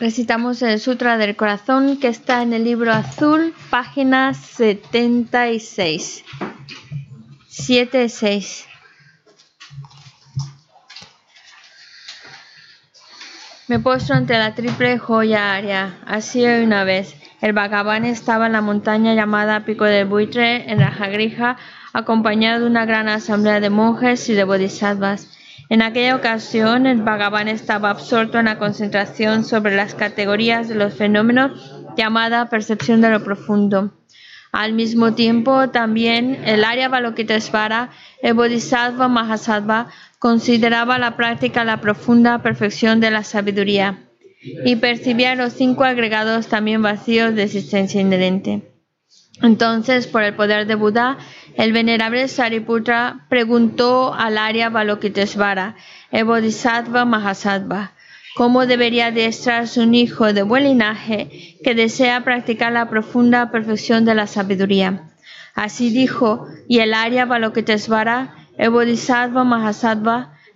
Recitamos el Sutra del Corazón que está en el libro azul, página 76. 76. Me postro ante la triple joya aria. Así una vez. El Bhagavan estaba en la montaña llamada Pico del Buitre, en Rajagrija, acompañado de una gran asamblea de monjes y de bodhisattvas. En aquella ocasión, el Bhagavan estaba absorto en la concentración sobre las categorías de los fenómenos llamada percepción de lo profundo. Al mismo tiempo, también el Arya Balokitesvara, el Bodhisattva Mahasattva, consideraba la práctica la profunda perfección de la sabiduría y percibía los cinco agregados también vacíos de existencia inherente. Entonces, por el poder de Buda, el venerable Sariputra preguntó al Arya Balokitesvara, el Bodhisattva Mahasattva, cómo debería adiestrarse un hijo de buen linaje que desea practicar la profunda perfección de la sabiduría. Así dijo, y el Arya Balokitesvara, el Bodhisattva Mahasattva,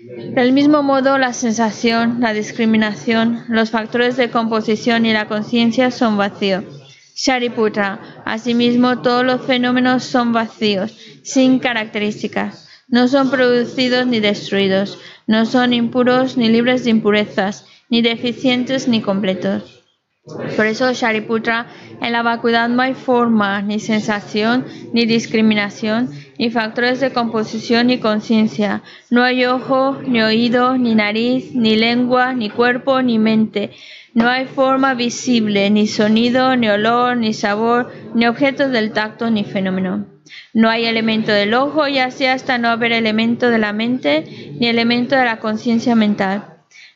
Del mismo modo, la sensación, la discriminación, los factores de composición y la conciencia son vacíos. Shariputra, asimismo, todos los fenómenos son vacíos, sin características. No son producidos ni destruidos, no son impuros ni libres de impurezas, ni deficientes ni completos. Por eso, Shariputra, en la vacuidad no hay forma, ni sensación, ni discriminación, ni factores de composición ni conciencia. No hay ojo, ni oído, ni nariz, ni lengua, ni cuerpo, ni mente. No hay forma visible, ni sonido, ni olor, ni sabor, ni objetos del tacto, ni fenómeno. No hay elemento del ojo y así hasta no haber elemento de la mente, ni elemento de la conciencia mental.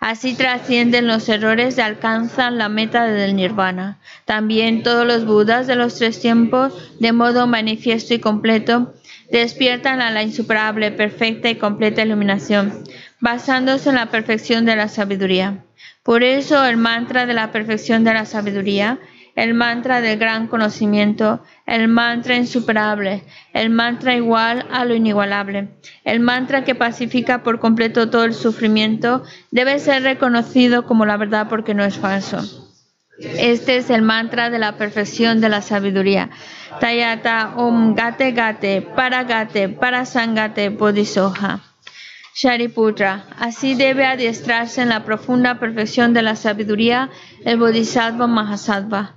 Así trascienden los errores y alcanzan la meta del nirvana. También todos los budas de los tres tiempos, de modo manifiesto y completo, despiertan a la insuperable, perfecta y completa iluminación, basándose en la perfección de la sabiduría. Por eso el mantra de la perfección de la sabiduría el mantra del gran conocimiento, el mantra insuperable, el mantra igual a lo inigualable, el mantra que pacifica por completo todo el sufrimiento, debe ser reconocido como la verdad porque no es falso. Este es el mantra de la perfección de la sabiduría. Tayata Om Gate Gate Para Gate Para Sangate Bodhisoha. Shariputra, así debe adiestrarse en la profunda perfección de la sabiduría el Bodhisattva Mahasattva.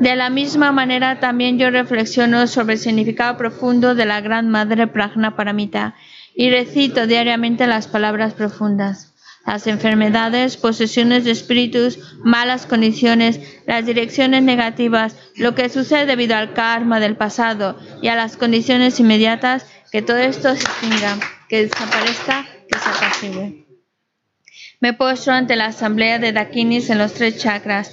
De la misma manera también yo reflexiono sobre el significado profundo de la Gran Madre Prajna Paramita y recito diariamente las palabras profundas. Las enfermedades, posesiones de espíritus, malas condiciones, las direcciones negativas, lo que sucede debido al karma del pasado y a las condiciones inmediatas, que todo esto se extinga, que desaparezca, que se apacigue. Me postro ante la asamblea de Dakinis en los tres chakras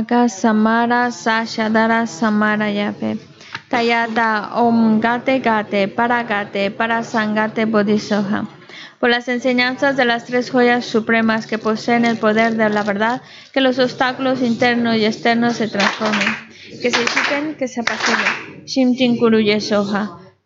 Aga Samara Sashadara Samara Yape. Tayata Om Gate Gate Para Gate Para Sangate Bodhisoha. Por las enseñanzas de las tres joyas supremas que poseen el poder de la verdad, que los obstáculos internos y externos se transformen, que se disipen, que se apaciguen. Shimtin Kuruye Soha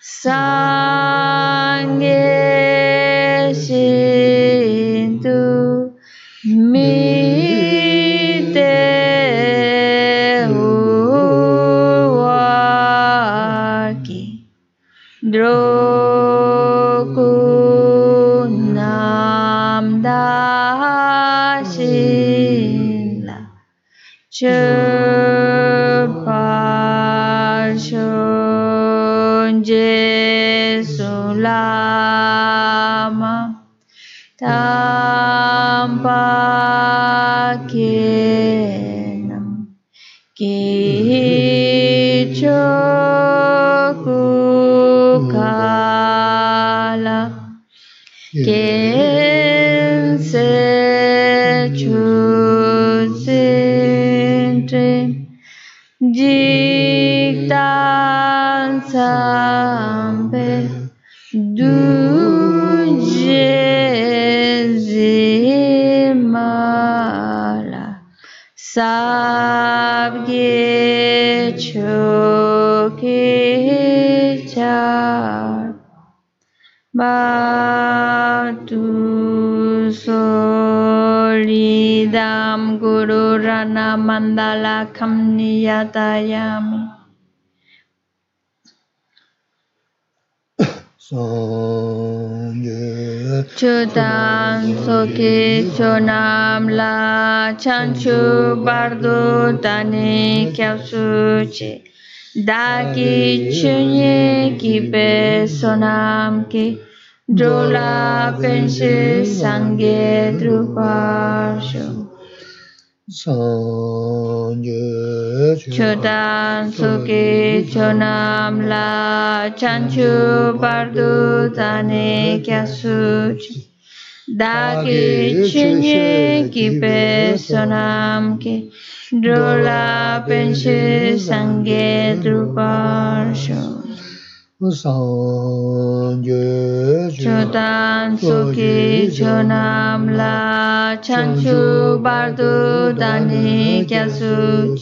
So. Jiktan sampe dujezimala sabge chokichar Bhatu solidam guru rana mandala kamniyatayami. Chudan soki chonam la chanchu bardo dani kyausuchi. Daki chunye ki be sonam ki drola penshi sangye druparshu. Chodan suki chonam la chanchu bardu dane kyasuchi. Dagi chinye kipe sonam ki dola penche sange druparsho. Chodan suki chonam la chanchu bardu dani kyasu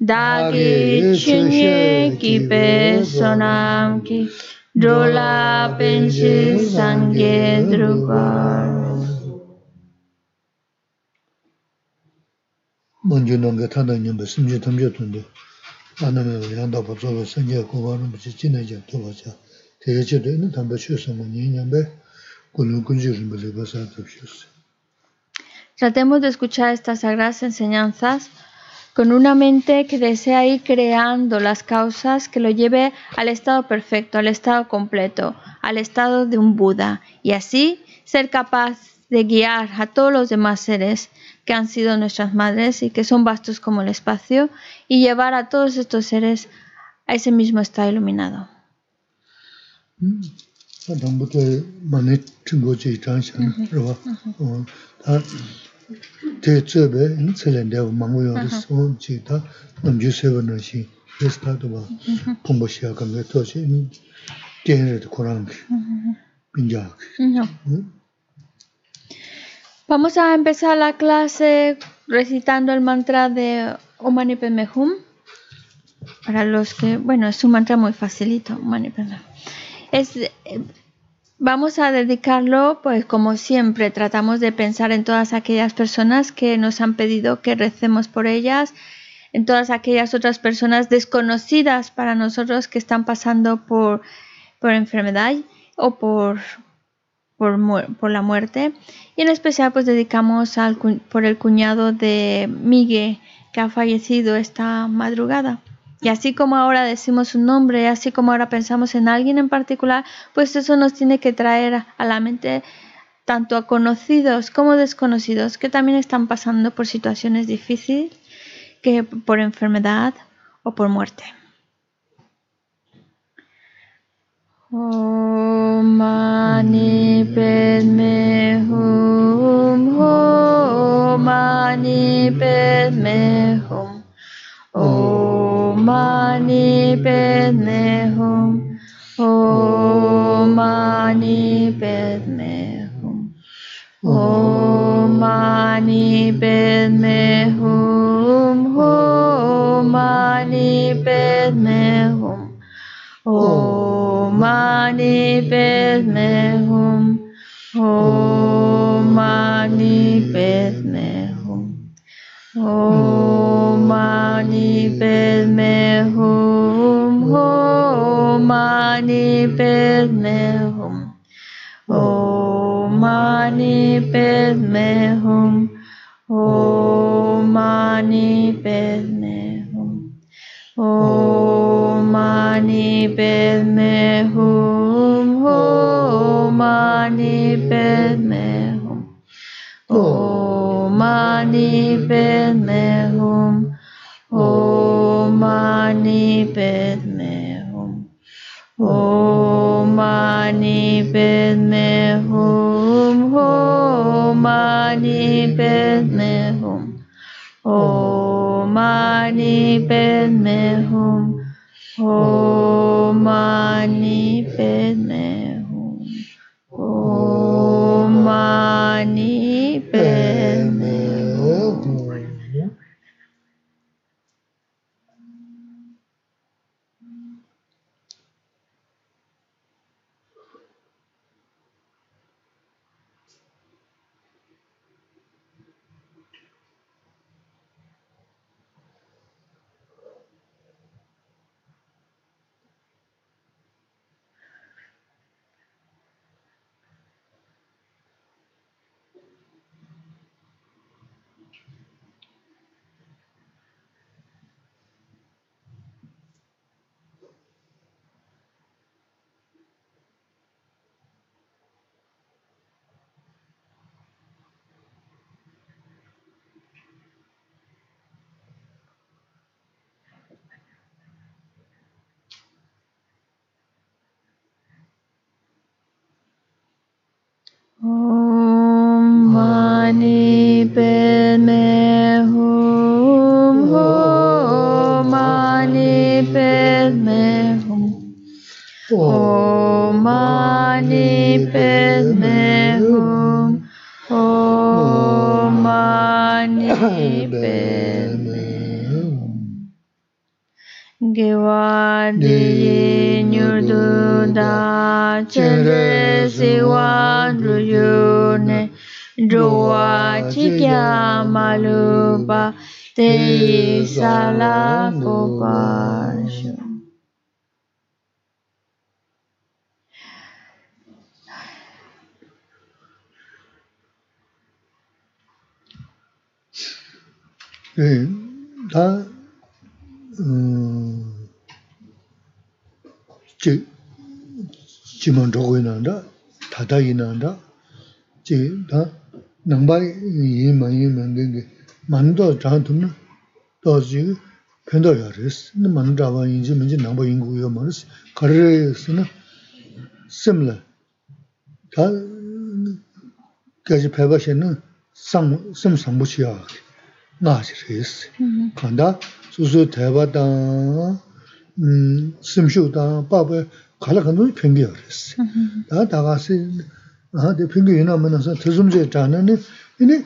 Dagi chunye kipe sonam ki Drola penshi sangye drugar 먼저 넘겨 타다 있는 거 심지 담겨 둔데 안하면 양다 법조가 생겨 고바는 무지 지내지 또 보자 대체도 있는 담배 쉬어서 뭐 니냐배 군은 군지를 벌레 봐서 잡혔어 Tratemos de escuchar estas sagradas enseñanzas con una mente que desea ir creando las causas que lo lleve al estado perfecto, al estado completo, al estado de un Buda, y así ser capaz de guiar a todos los demás seres que han sido nuestras madres y que son vastos como el espacio, y llevar a todos estos seres a ese mismo estado iluminado. Vamos a empezar la clase recitando el mantra de Om Mani Padme Hum. Para los que, bueno, es un mantra muy facilito, Om Mani Padme Hum. Es, eh, vamos a dedicarlo, pues como siempre, tratamos de pensar en todas aquellas personas que nos han pedido que recemos por ellas, en todas aquellas otras personas desconocidas para nosotros que están pasando por, por enfermedad o por, por, por la muerte. Y en especial pues dedicamos al, por el cuñado de Migue que ha fallecido esta madrugada. Y así como ahora decimos su nombre, así como ahora pensamos en alguien en particular, pues eso nos tiene que traer a la mente tanto a conocidos como desconocidos que también están pasando por situaciones difíciles, que por enfermedad o por muerte. ओम मानि पेद्मे हुम हो मानि पेद्मे हुम ओ मानि पेद्मे हुम ओ मानि पेद्मे हुम ओ मानि पेद्मे हुम हो मानि पेद्मे हुम ओ mani bedmehum. Om mani Padme Hum. Om mani Padme Hum. Om mani Padme Hum. Om mani Padme Hum. Om mani Padme Hum. Om mani निवेद में हूँ हो माँ निवेद में हूँ हो माँ निवेद में हूँ हो माँ निवेद में हूँ हो माँ निवेद में हूँ हो माँ निवेद में हूँ ओ माँ निवेद में हूँ Om Mani malupa te sala kopashu 예, 다, 음, 지, 지만 저거 있는다, 다다 있는다, 지, 다, 남바이 이만 이만 되게, 만도 장통은 또 지금 편도야 그랬어. 근데 만 잡아 인지 뭔지 남바 인구요 말았어. 가르스는 similar. 다, 까지 배바시는 상, 심 상부치야. 나지 그랬어. 간다 수수 대바다 음 심쇼다 바바 갈아 간도 편기야 그랬어 다 다가서 아 대편기 이나면서 드숨제 자는 이네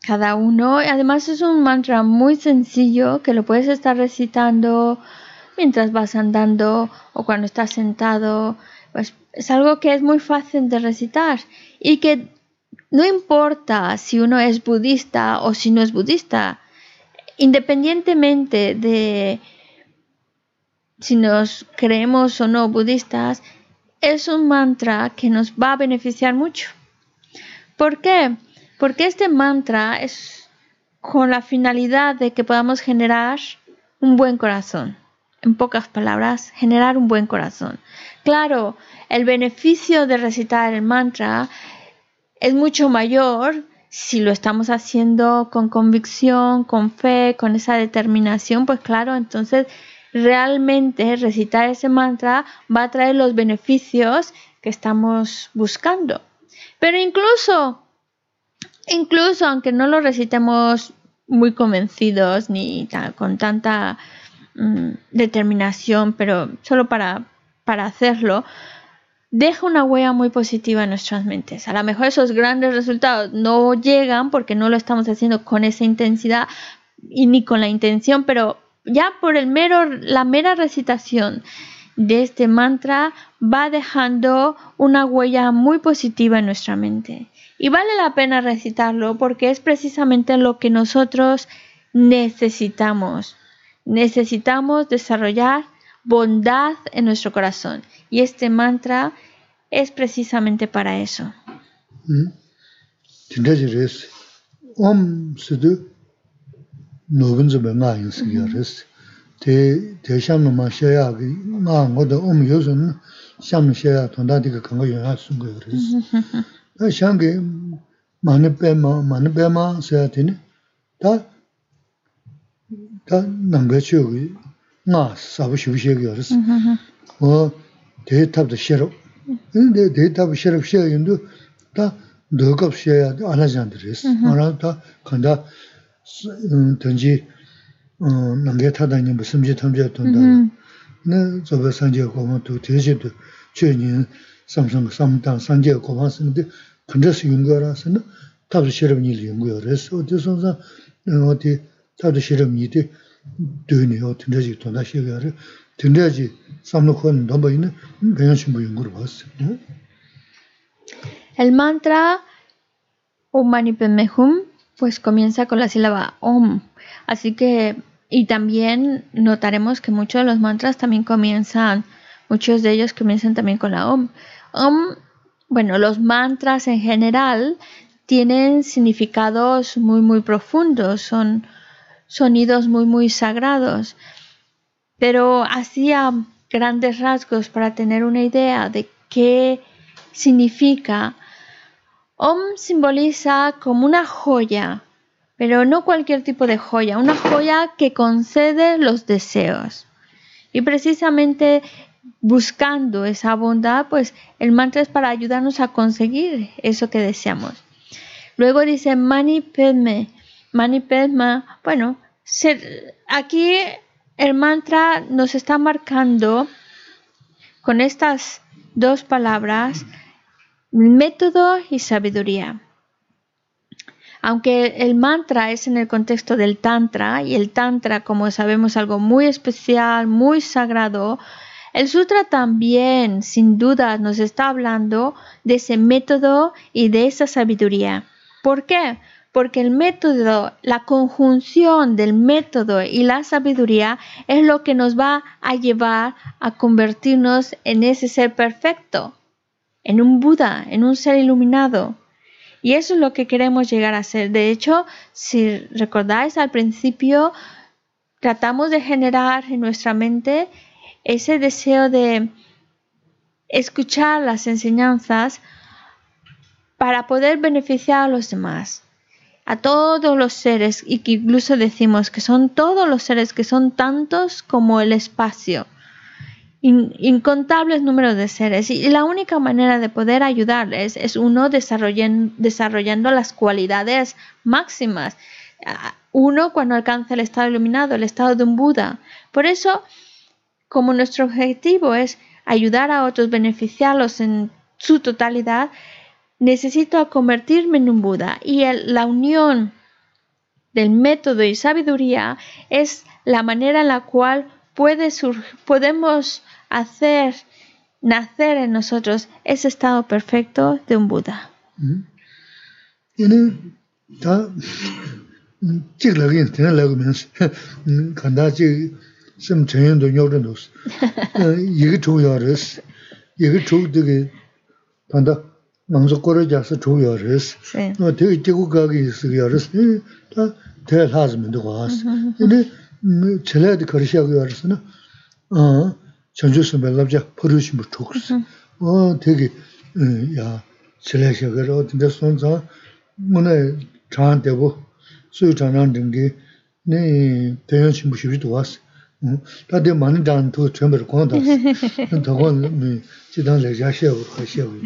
cada uno. Además es un mantra muy sencillo que lo puedes estar recitando mientras vas andando o cuando estás sentado. Pues es algo que es muy fácil de recitar y que no importa si uno es budista o si no es budista independientemente de si nos creemos o no budistas, es un mantra que nos va a beneficiar mucho. ¿Por qué? Porque este mantra es con la finalidad de que podamos generar un buen corazón. En pocas palabras, generar un buen corazón. Claro, el beneficio de recitar el mantra es mucho mayor si lo estamos haciendo con convicción, con fe, con esa determinación, pues claro, entonces realmente recitar ese mantra va a traer los beneficios que estamos buscando. Pero incluso, incluso aunque no lo recitemos muy convencidos ni con tanta mm, determinación, pero solo para, para hacerlo, deja una huella muy positiva en nuestras mentes. A lo mejor esos grandes resultados no llegan porque no lo estamos haciendo con esa intensidad y ni con la intención, pero ya por el mero, la mera recitación de este mantra va dejando una huella muy positiva en nuestra mente. Y vale la pena recitarlo porque es precisamente lo que nosotros necesitamos. Necesitamos desarrollar bondad en nuestro corazón. Y este mantra es precisamente para eso. Om Siddhu 샹게 마네 빼마 마네 빼마 써야 되네. 다다 남배치고 나 사부 쉬우시게 알았어 어 데이터도 싫어. 근데 데이터도 싫어 싫어. 인도 다 너급 쉬어야 안 하잖아들스 알아다 간다. 던지 어 남게 타다니 무슨 지 탐제 돈다. 네 저거 산제 고모 두 대제도 최년 El mantra Om Mani Padme Hum pues comienza con la sílaba Om. Así que, y también notaremos que muchos de los mantras también comienzan, muchos de ellos comienzan también con la Om. Om, bueno, los mantras en general tienen significados muy, muy profundos, son sonidos muy, muy sagrados. Pero así grandes rasgos, para tener una idea de qué significa, Om simboliza como una joya, pero no cualquier tipo de joya, una joya que concede los deseos. Y precisamente buscando esa bondad, pues el mantra es para ayudarnos a conseguir eso que deseamos. Luego dice Mani Padme, bueno, aquí el mantra nos está marcando con estas dos palabras método y sabiduría. Aunque el mantra es en el contexto del tantra y el tantra, como sabemos, algo muy especial, muy sagrado, el sutra también, sin duda, nos está hablando de ese método y de esa sabiduría. ¿Por qué? Porque el método, la conjunción del método y la sabiduría es lo que nos va a llevar a convertirnos en ese ser perfecto, en un Buda, en un ser iluminado. Y eso es lo que queremos llegar a ser. De hecho, si recordáis al principio, tratamos de generar en nuestra mente ese deseo de escuchar las enseñanzas para poder beneficiar a los demás, a todos los seres, y que incluso decimos que son todos los seres, que son tantos como el espacio incontables números de seres y la única manera de poder ayudarles es uno desarrollando, las cualidades máximas. Uno cuando alcanza el estado iluminado, el estado de un Buda. Por eso, como nuestro objetivo es ayudar a otros, beneficiarlos en su totalidad, necesito convertirme en un Buda. Y la unión del método y sabiduría es la manera en la cual podemos hacer nacer en nosotros ese estado perfecto de un Buda. sim chenyen do nyokden dos. Eh, yegi chuk yo res. Yegi chuk digi panda mangzo kore jasa chuk yo res. Eh, tegi tigu kagi isi yo res. Eh, ta tega laz mendo kwaas. Ini mm, chelaya di karisha yo res na ah, chanchu sumbe labja paru shimbo chuk si. Mm-hmm. Ah, tegi ya chelaya shaga ra. Tinda son zang muna chan debo suyu chanan dingi ni tenyon shimbo shibri duwaas. Shibi duwas. Tade mani dan tu chumbar kong das. Tagon chidang leja shebu, shebu.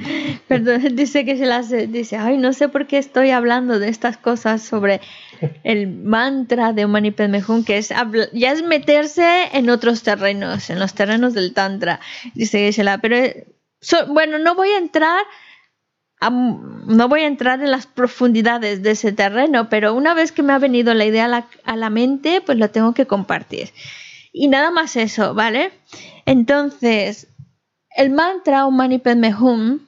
Perdón, dice que se las dice, ay, no sé por qué estoy hablando de estas cosas sobre el mantra de Mani Padme que es ya es meterse en otros terrenos, en los terrenos del tantra, dice Geshe-la, pero eh, bueno, no voy a entrar no voy a entrar en las profundidades de ese terreno, pero una vez que me ha venido la idea a la, a la mente, pues lo tengo que compartir. Y nada más eso, ¿vale? Entonces, el mantra Om Mani Padme Hum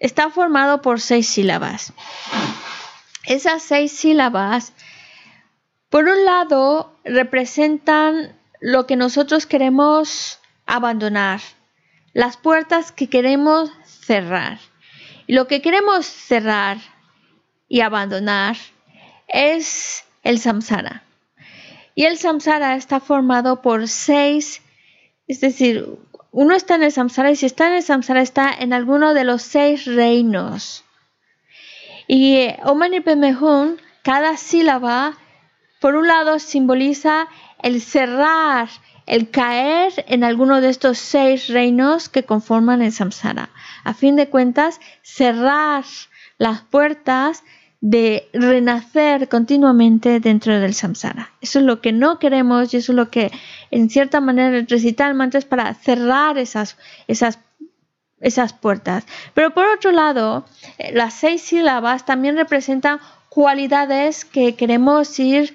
está formado por seis sílabas. Esas seis sílabas, por un lado, representan lo que nosotros queremos abandonar, las puertas que queremos cerrar. Y lo que queremos cerrar y abandonar es el samsara. Y el samsara está formado por seis, es decir, uno está en el samsara y si está en el samsara está en alguno de los seis reinos. Y eh, Om Mani Padme Hum, cada sílaba, por un lado simboliza el cerrar, el caer en alguno de estos seis reinos que conforman el samsara. A fin de cuentas, cerrar las puertas de renacer continuamente dentro del samsara. Eso es lo que no queremos y eso es lo que en cierta manera recitar el mantra es para cerrar esas, esas, esas puertas. Pero por otro lado, eh, las seis sílabas también representan cualidades que queremos ir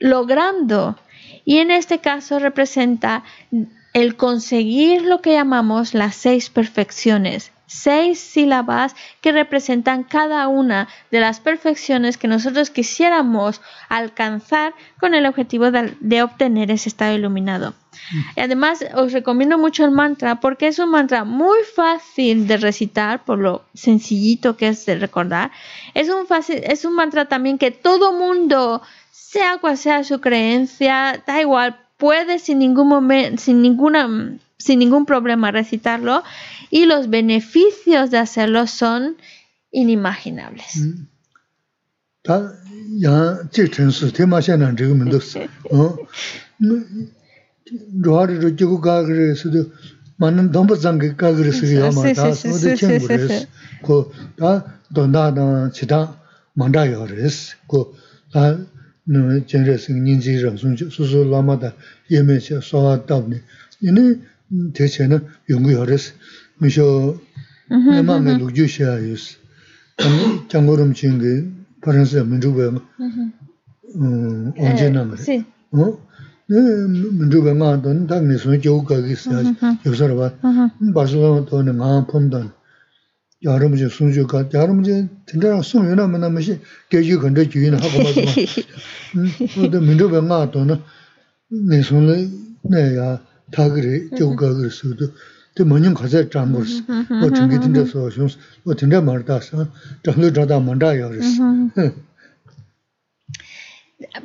logrando y en este caso representa el conseguir lo que llamamos las seis perfecciones, seis sílabas que representan cada una de las perfecciones que nosotros quisiéramos alcanzar con el objetivo de, obtener ese estado iluminado. Y además os recomiendo mucho el mantra porque es un mantra muy fácil de recitar por lo sencillito que es de recordar. Es un, fácil, es un mantra también que todo mundo, sea cual sea su creencia, da igual, puede sin ningún momento, sin ninguna sin ningún problema recitarlo y los beneficios de hacerlo son inimaginables. 대체는 연구하레스 미쇼 내만의 루주샤이스 장고름 친구 파란스 민주배 음 언제나 그래 어 네, 민주배가 돈 당내 손 교육하기 있어야 여기서 봐. 바슬로나 돈은 마 폼던. 여러분 이제 순주가 여러분 이제 진짜 송연아 만나면시 계지 근데 주인 하고 막. 음. 근데 민주배가 돈은 내 손에 내 가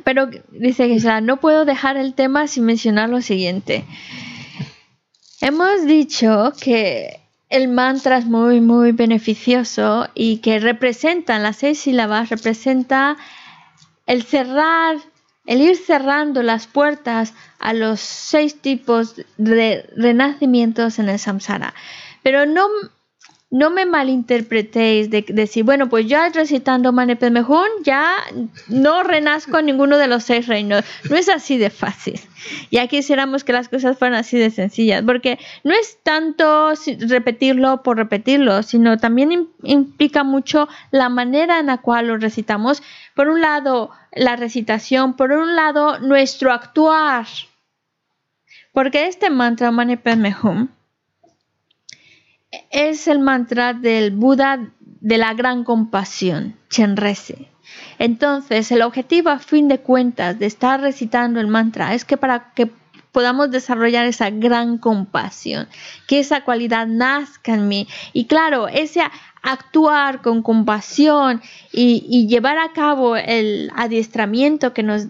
Pero dice que no puedo dejar el tema sin mencionar lo siguiente. Hemos dicho que el mantra es muy, muy beneficioso y que representan las seis sílabas, representa el cerrar el ir cerrando las puertas a los seis tipos de renacimientos en el samsara. Pero no, no me malinterpretéis de decir, bueno, pues ya recitando Mane Mejun ya no renazco en ninguno de los seis reinos. No es así de fácil. Ya quisiéramos que las cosas fueran así de sencillas, porque no es tanto repetirlo por repetirlo, sino también implica mucho la manera en la cual lo recitamos. Por un lado, la recitación, por un lado, nuestro actuar. Porque este mantra Mani Padme Hum es el mantra del Buda de la gran compasión, Chenrese. Entonces, el objetivo a fin de cuentas de estar recitando el mantra es que para que podamos desarrollar esa gran compasión, que esa cualidad nazca en mí. Y claro, ese actuar con compasión y, llevar a cabo el adiestramiento que nos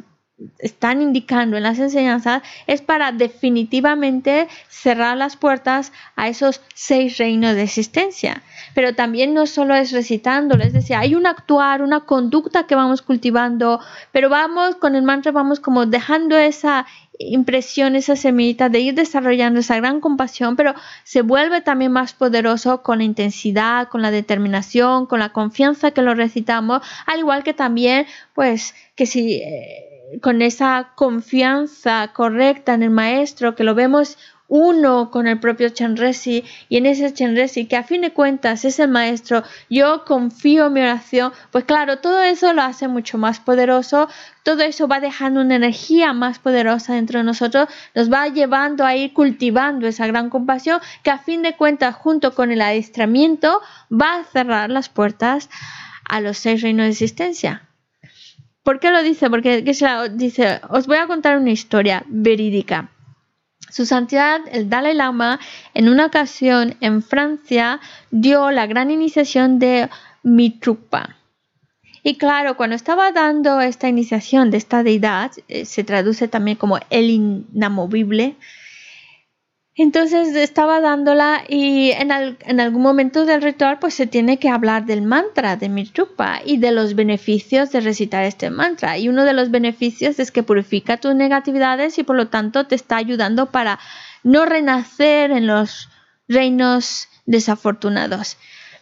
están indicando en las enseñanzas es para definitivamente cerrar las puertas a esos seis reinos de existencia. Pero también no solo es recitándolo, es decir, hay un actuar, una conducta que vamos cultivando, pero vamos con el mantra, vamos como dejando esa impresión, esa semillita de ir desarrollando esa gran compasión, pero se vuelve también más poderoso con la intensidad, con la determinación, con la confianza que lo recitamos, al igual que también, pues, que si eh, con esa confianza correcta en el maestro, que lo vemos uno con el propio Chenresi y en ese Chenresi que a fin de cuentas es el maestro, yo confío en mi oración, pues claro, todo eso lo hace mucho más poderoso, todo eso va dejando una energía más poderosa dentro de nosotros, nos va llevando a ir cultivando esa gran compasión que a fin de cuentas junto con el adiestramiento va a cerrar las puertas a los seis reinos de existencia. ¿Por qué lo dice? Porque dice, os voy a contar una historia verídica. Su santidad, el Dalai Lama, en una ocasión en Francia, dio la gran iniciación de Mitrupa. Y claro, cuando estaba dando esta iniciación de esta deidad, eh, se traduce también como el inamovible, entonces estaba dándola y en, algún momento del ritual pues se tiene que hablar del mantra de Mitrupa y de los beneficios de recitar este mantra. Y uno de los beneficios es que purifica tus negatividades y por lo tanto te está ayudando para no renacer en los reinos desafortunados.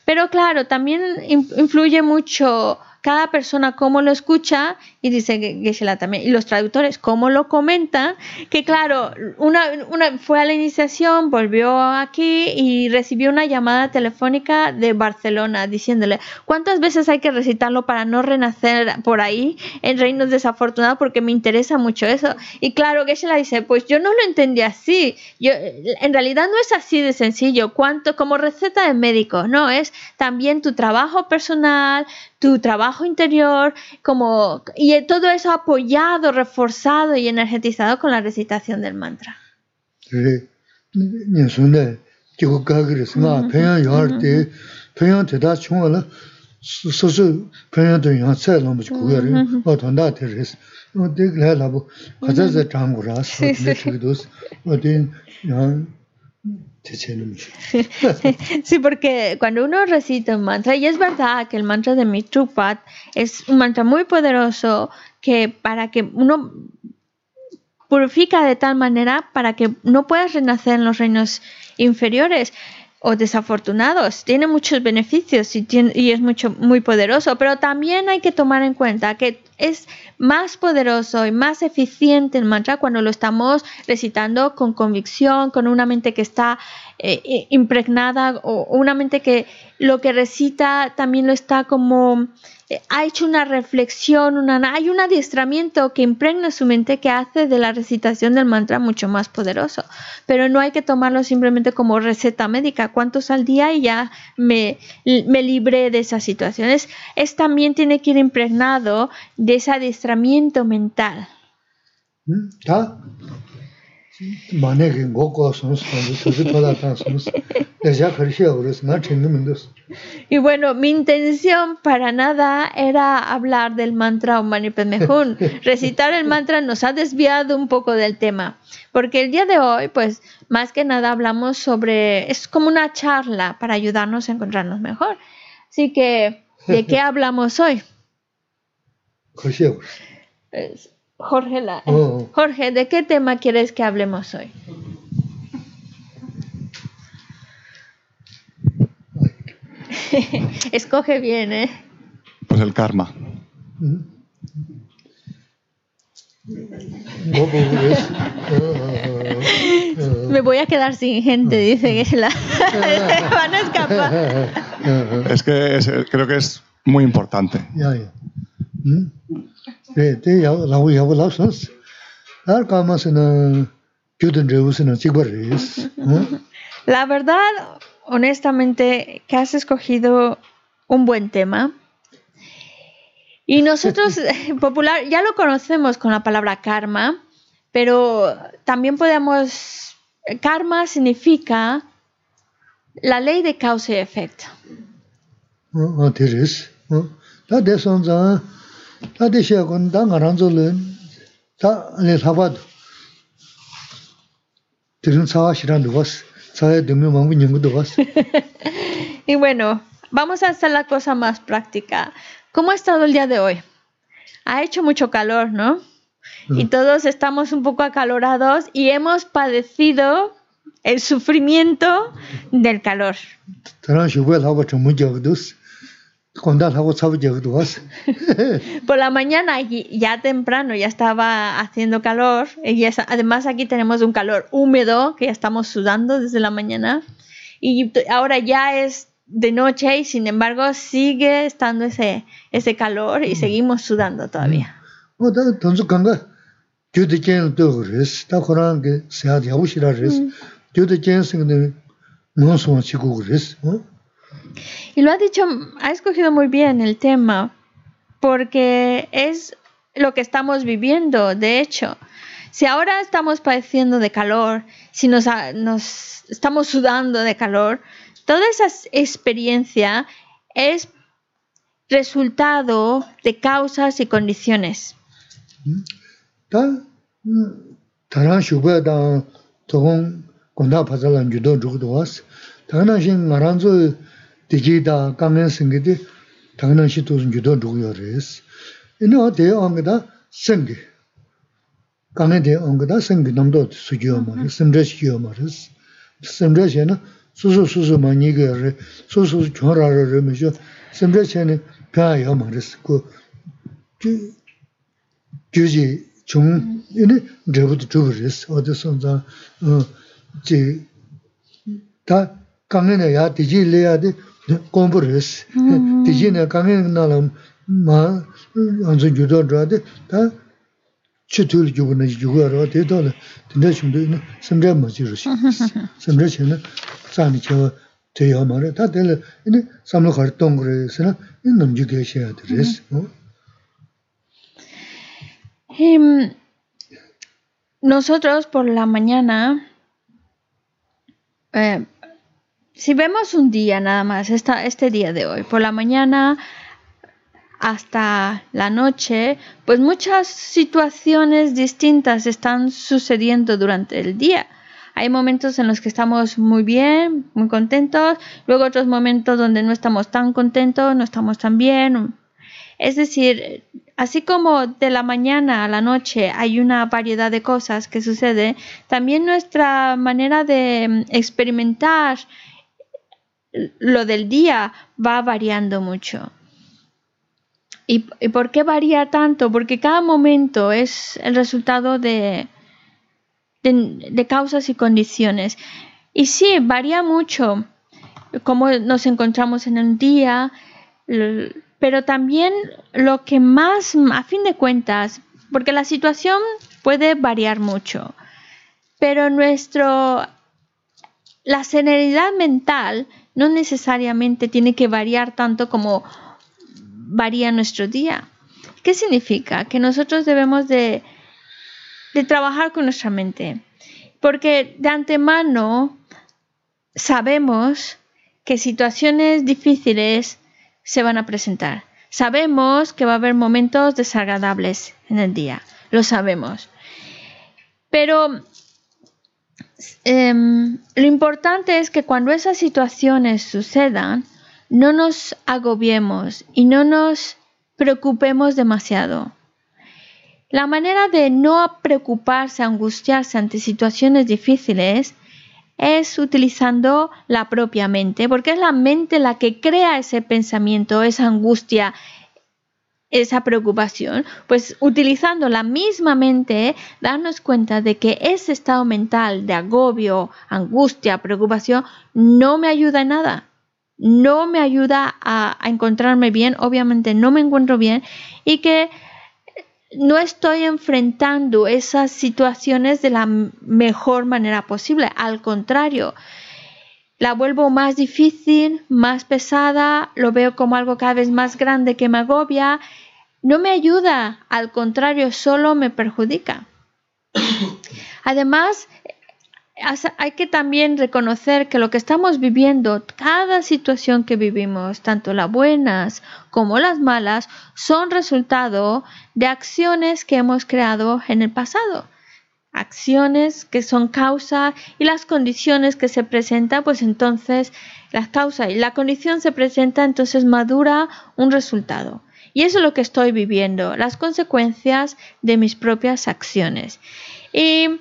Pero claro, también influye mucho cada persona cómo lo escucha y dice Geshe-la también, y los traductores cómo lo comentan, que claro, una, fue a la iniciación, volvió aquí y recibió una llamada telefónica de Barcelona diciéndole cuántas veces hay que recitarlo para no renacer por ahí en reinos desafortunados porque me interesa mucho eso. Y claro, Geshe-la dice, pues yo no lo entendí así, yo, en realidad no es así de sencillo, cuánto como receta de médico, no, es también tu trabajo personal, tu trabajo interior, como, y todo eso apoyado, reforzado y energetizado con la recitación del mantra. Sí, porque cuando uno recita un mantra, y es verdad que el mantra de Mitrupat es un mantra muy poderoso que para que uno purifica de tal manera para que no puedas renacer en los reinos inferiores o desafortunados. Tiene muchos beneficios y, y, es mucho, muy poderoso, pero también hay que tomar en cuenta que es más poderoso y más eficiente el mantra cuando lo estamos recitando con convicción, con una mente que está eh, eh, impregnada o una mente que lo que recita también lo está como eh, ha hecho una reflexión, una, hay un adiestramiento que impregna su mente que hace de la recitación del mantra mucho más poderoso. Pero no hay que tomarlo simplemente como receta médica, cuántos al día y ya me, me libré de esas situaciones. Es también tiene que ir impregnado de ese adiestramiento mental. ¿Mm? Y bueno, mi intención para nada era hablar del mantra Om Mani Padme Hum. Recitar el mantra nos ha desviado un poco del tema, porque el día de hoy, pues, más que nada hablamos sobre, es como una charla para ayudarnos a encontrarnos mejor. Así que, ¿de qué hablamos hoy? Jorge, la, oh. Jorge, ¿de qué tema quieres que hablemos hoy? Escoge bien, ¿eh? Pues el karma. Me voy a quedar sin gente, dice que la van a escapar. Es que creo que es muy importante. Ya, ya. ¿Mm? La verdad, honestamente, que has escogido un buen tema. Y nosotros, popular, ya lo conocemos con la palabra karma, pero también podemos, karma significa la ley de causa y efecto. Y bueno, vamos a hacer la cosa más práctica. ¿Cómo ha estado el día de hoy? Ha hecho mucho calor, ¿no? Y todos estamos un poco acalorados y hemos padecido el sufrimiento del calor. Por la mañana, ya temprano, ya estaba haciendo calor. Y además aquí tenemos un calor húmedo, que ya estamos sudando desde la mañana. Y ahora ya es de noche y sin embargo sigue estando ese, ese calor y seguimos sudando todavía. Y lo ha dicho, ha escogido muy bien el tema, porque es lo que estamos viviendo, de hecho. Si ahora estamos padeciendo de calor, si nos, estamos sudando de calor, toda esa experiencia es resultado de causas y condiciones. 디기다 강연 생기디 당연한 시도는 유도 누구여레스. 이너 대 엉거다? 생기 강에 대 엉거다? 생기 넘도 수지요 뭐 심레시요 뭐스. 심레시는 수수 수수 많이 그 수수 조라를 뭐죠 심레시는 벼요 뭐스. 그 규지 중 이네 저부터 저버스. 어디서 자어지다 강에 야 디지 레야디 dinda chungdu ini samdra ma ji rushi samdra chi na zani kiawa te ya ma re, ta dila ini samlo khari tongu res na ini namju kaya she ya di res. Em, nosotros por la mañana, eh, si vemos un día nada más, esta, este día de hoy, por la mañana hasta la noche, pues muchas situaciones distintas están sucediendo durante el día. Hay momentos en los que estamos muy bien, muy contentos, luego otros momentos donde no estamos tan contentos, no estamos tan bien. Es decir, así como de la mañana a la noche hay una variedad de cosas que sucede, también nuestra manera de experimentar lo del día va variando mucho. ¿Y, por qué varía tanto? Porque cada momento es el resultado de, de, causas y condiciones. Y sí, varía mucho cómo nos encontramos en un día, pero también lo que más, a fin de cuentas, porque la situación puede variar mucho, pero nuestro, la serenidad mental no necesariamente tiene que variar tanto como varía nuestro día. ¿Qué significa? Que nosotros debemos de, trabajar con nuestra mente, porque de antemano sabemos que situaciones difíciles se van a presentar. Sabemos que va a haber momentos desagradables en el día, lo sabemos. Pero em, lo importante es que cuando esas situaciones sucedan, no nos agobiemos y no nos preocupemos demasiado. La manera de no preocuparse, angustiarse ante situaciones difíciles es utilizando la propia mente, porque es la mente la que crea ese pensamiento, esa angustia, esa preocupación, pues utilizando la misma mente, darnos cuenta de que ese estado mental de agobio, angustia, preocupación, no me ayuda en nada, no me ayuda a, a encontrarme bien, obviamente no me encuentro bien, y que no estoy enfrentando esas situaciones de la mejor manera posible. Al contrario, la vuelvo más difícil, más pesada, lo veo como algo cada vez más grande que me agobia. No me ayuda, al contrario, solo me perjudica. Además, hay que también reconocer que lo que estamos viviendo, cada situación que vivimos, tanto las buenas como las malas, son resultado de acciones que hemos creado en el pasado. Acciones que son causa y las condiciones que se presentan, pues entonces la causa y la condición se presenta, entonces madura un resultado. Y eso es lo que estoy viviendo, las consecuencias de mis propias acciones. Y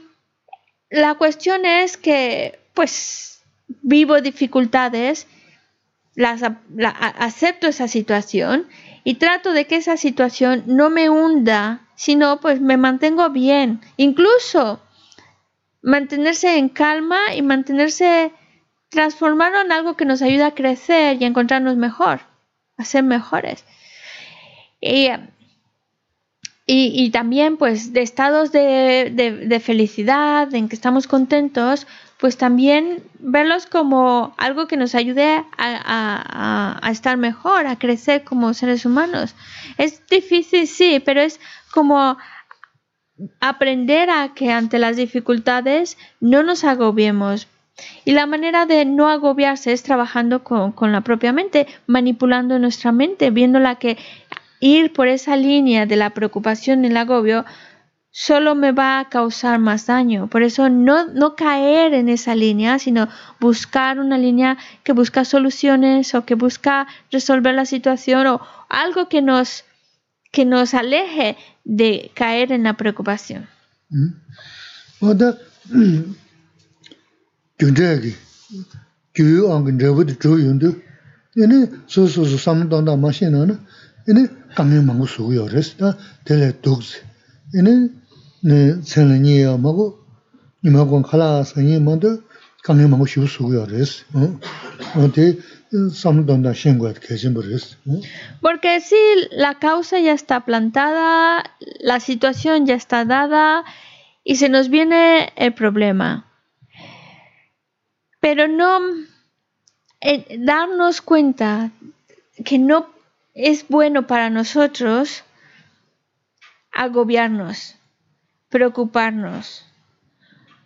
la cuestión es que, pues, vivo dificultades, las, acepto esa situación y trato de que esa situación no me hunda, sino pues me mantengo bien. Incluso mantenerse en calma y mantenerse transformarlo en algo que nos ayuda a crecer y a encontrarnos mejor, a ser mejores. Y y, también pues de estados de, felicidad, en que estamos contentos, pues también verlos como algo que nos ayude a, estar mejor, a crecer como seres humanos. Es difícil, sí, pero es como aprender a que ante las dificultades no nos agobiemos, Y la manera de no agobiarse es trabajando con, con la propia mente, manipulando nuestra mente, viéndola que ir por esa línea de la preocupación y el agobio solo me va a causar más daño. Por eso no, no caer en esa línea, sino buscar una línea que busca soluciones o que busca resolver la situación o algo que nos, que nos aleje de caer en la preocupación. 네 Porque si la causa ya está plantada, la situación ya está dada y se nos viene el problema. Pero no eh, darnos cuenta que no es bueno para nosotros agobiarnos preocuparnos.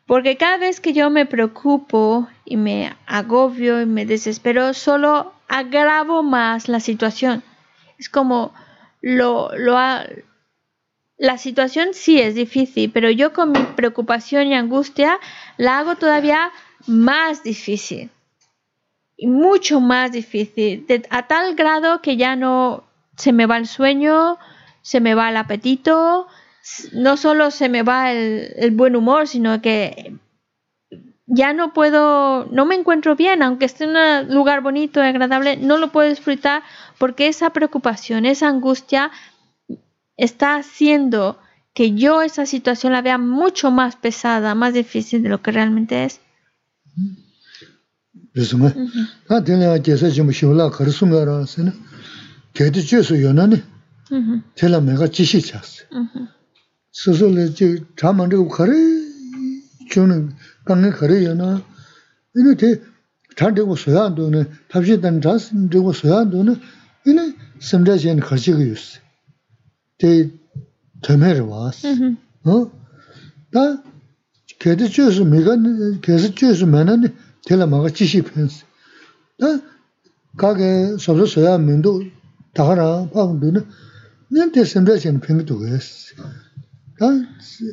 Porque cada vez que yo me preocupo y me agobio y me desespero, solo agravo más la situación. Es como lo, lo la situación sí es difícil, pero yo con mi preocupación y angustia la hago todavía más difícil. Y mucho más difícil. a tal grado que ya no se me va el sueño, se me va el apetito, no solo se me va el, buen humor, sino que ya no puedo, no me encuentro bien, aunque esté en un lugar bonito y agradable, no lo puedo disfrutar porque esa preocupación, esa angustia está haciendo que yo esa situación la vea mucho más pesada, más difícil de lo que realmente es. 스스로 지 자만도 거래 주는 강에 거래요나 이렇게 단되고 소야도는 답시단 자스 되고 소야도는 이는 심자전 거시고 있어. 대 점해를 왔어. 어? 다 걔도 주스 내가 계속 주스 만은 텔라 마가 지시 펜스. 다 가게 소소 소야 면도 다가라 방도는 낸테 심자전 펜도 했어. 다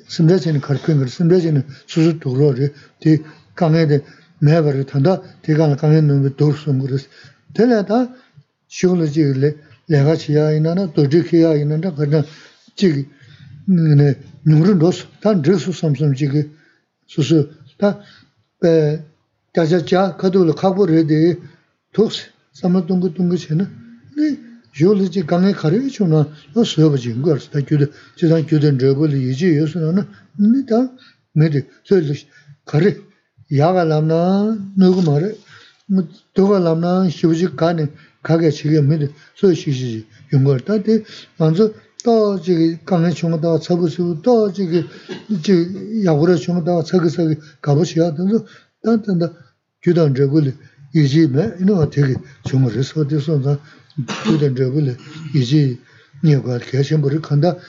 심대전에 걸큰 거 심대전에 수수 도로리 디 강에데 매버를 탄다 디가 강에 놓는 도르스 그랬어 되려다 쇼르지를 내가 지야 있나나 도지키야 있는다 그러나 지 네, 누르는 도스 단 드스 섬섬 지기 수수 다에 자자자 가도를 가보려데 도스 삼동고 동고체는 네 yōli jī gāngi kārī yī chūna yō sōba jī ngā rā tā gyūdhā jī tāng gyūdhā rāba lī yī jī yō sō na mī tā mī rī sō yī kārī yā gā lām na nō gu mā rī dō gā lām na shivu jī gā nī gā gā chī gā mī rī sō yī shī shī jī yō ngā rā tā tī mā rī tā jī gāngi chūnga tā tsā bū sī bū tā jī jī yā gu rā chūnga tā tsā gā sā gā bū shī yā tā sō tā tā tā gyūdhā rāba lī yī jī mē yī nō 고 또 저기 이제 야구를 총다 쳐서 가보셔야 된다 단단다 교단 저벌이 이제 매 이거 되게 정말 소대선다 yudan dragu le iji nyagwa kaya bari kanda